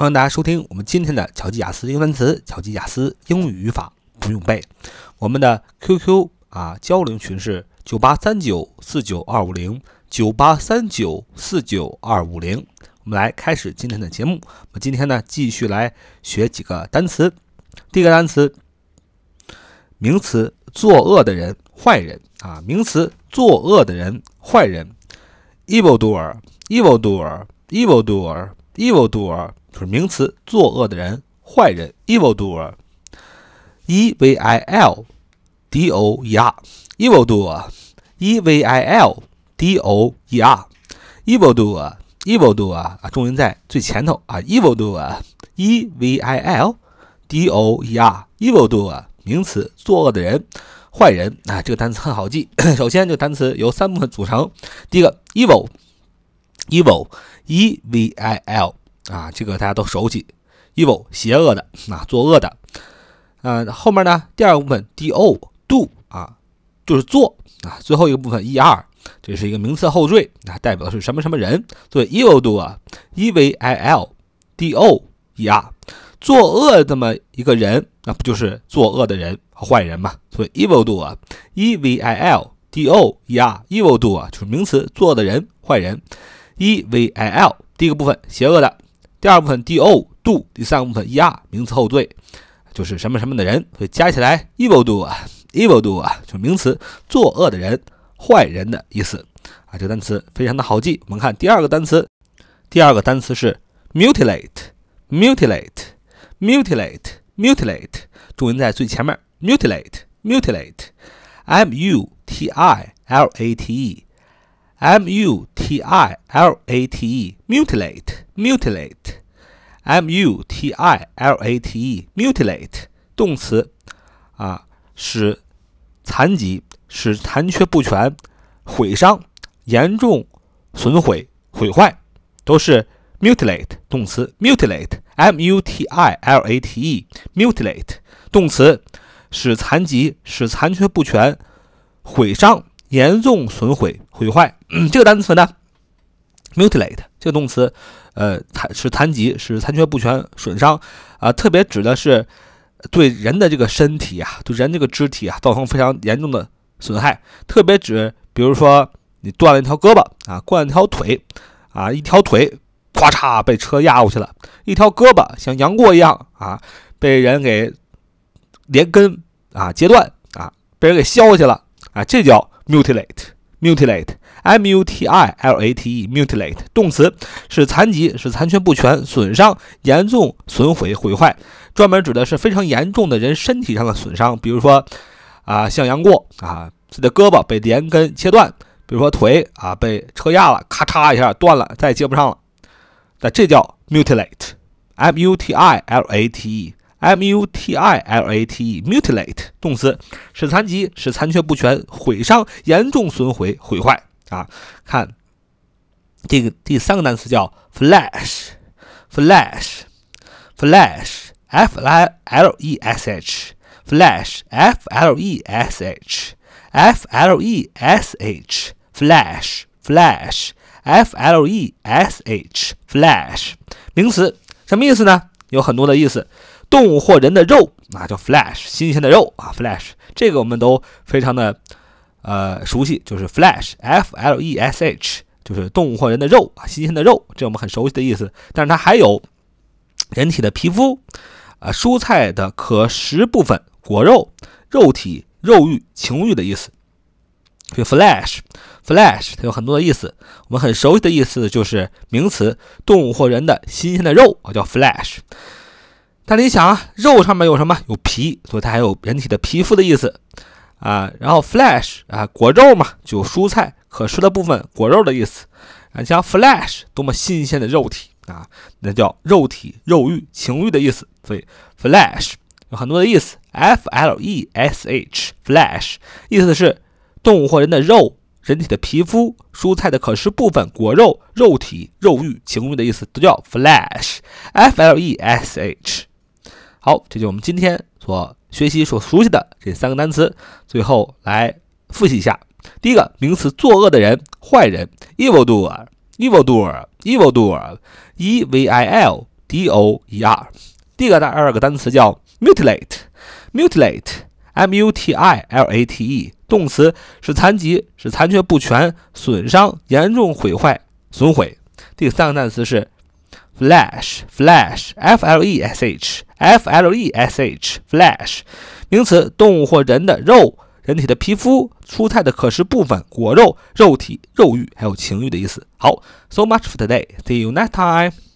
欢迎大家收听我们今天的巧记雅思英文词、巧记雅思英语语法不用背。我们的 QQ 啊交流群是九八三九四九二五零九八三九四九二五零。我们来开始今天的节目。我们今天呢继续来学几个单词。第一个单词，名词，作恶的人、坏人啊。名词，作恶的人、坏人，Evildoer，Evildoer，Evildoer Evildoer。就是名词，作恶的人、坏人，evil doer，e v i l d o e r，evil doer，e v i l d o e r，evil doer，evil doer 啊，重音在最前头啊，evil doer，e v i l d o e r，evil doer，名词，作恶的人、坏人啊，这个单词很好记。首先，这个单词由三部分组成，第一个，evil evil e v i l。啊，这个大家都熟悉，evil 邪恶的啊，作恶的。嗯，后面呢，第二个部分 do do 啊，就是做啊。最后一个部分 er，这是一个名词后缀啊，代表的是什么什么人。所以 evil do 啊，e v i l d o e r，作恶这么一个人，那不就是作恶的人和坏人嘛？所以 evil do 啊，e v i l d o e r，evil do 啊就是名词，作恶的人、坏人。E v i l 第一个部分邪恶的。第二部分 do do，第三个部分 er 名词后缀，就是什么什么的人，所以加起来 evil do 啊，evil do 啊，就是名词，作恶的人、坏人的意思啊。这个单词非常的好记。我们看第二个单词，第二个单词是 mutilate，mutilate，mutilate，mutilate，重音在最前面，mutilate，mutilate，m u t i l a t e。M U T I L A T E mutilate mutilate M U T I L A T E mutilate 动词啊，使残疾、使残缺不全、毁伤、严重损毁、毁坏，都是 mutilate 动词 mutilate M U T I L A T E mutilate 动词，使残疾、使残缺不全、毁伤。严重损毁、毁坏，这个单词呢，mutilate 这个动词，呃，残是残疾，是残缺不全、损伤啊，特别指的是对人的这个身体啊，对人这个肢体啊，造成非常严重的损害。特别指，比如说你断了一条胳膊啊，断了一条腿啊，一条腿咵嚓被车压过去了，一条胳膊像杨过一样啊，被人给连根啊截断啊，被人给削下去了啊，这叫。Mutilate mutilate m u t i l a t e mutilate 动词是残疾，是残缺不全、损伤、严重损毁、毁坏，专门指的是非常严重的人身体上的损伤。比如说啊，像杨过啊，自己的胳膊被连根切断；比如说腿啊被车压了，咔嚓一下断了，再也接不上了。那这叫 mutilate m u t i l a t e mutilate，mutilate 动词，使残疾，使残缺不全，毁伤，严重损毁，毁坏啊。看这个第三个单词叫 flash，flash，flash，f l e s h，flash，f l e s h，f l e s h，flash，flash，f l e s h，flash，名词，什么意思呢？有很多的意思。动物或人的肉啊，叫 flesh，新鲜的肉啊，flesh，这个我们都非常的呃熟悉，就是 flesh，f l e s h，就是动物或人的肉啊，新鲜的肉，这我们很熟悉的意思。但是它还有人体的皮肤啊，蔬菜的可食部分，果肉，肉体，肉欲，情欲的意思。所以 flesh，flesh 它有很多的意思，我们很熟悉的意思就是名词，动物或人的新鲜的肉啊，叫 flesh。但你想啊，肉上面有什么？有皮，所以它还有人体的皮肤的意思啊。然后 flesh 啊，果肉嘛，就蔬菜可食的部分，果肉的意思啊。像 flesh 多么新鲜的肉体啊，那叫肉体、肉欲、情欲的意思。所以 flesh 有很多的意思，f l e s h，flesh 意思是动物或人的肉，人体的皮肤，蔬菜的可食部分，果肉，肉体、肉欲、情欲的意思都叫 flesh，f l e s h。好，这就是我们今天所学习、所熟悉的这三个单词。最后来复习一下：第一个名词，作恶的人、坏人，evil doer，evil doer，evil doer，e v i l D O E R。第二个第二个单词叫 mutilate，mutilate，M U T I L A T E，动词是残疾，是残缺不全、损伤、严重毁坏、损毁。第三个单词是 Flash, Flash, F L E S H, F L E S H, Flash. 名词，动物或人的肉。人体的皮肤、蔬菜的可食部分、果肉、肉体、肉欲，还有情欲的意思。好，so much for today. See you next time.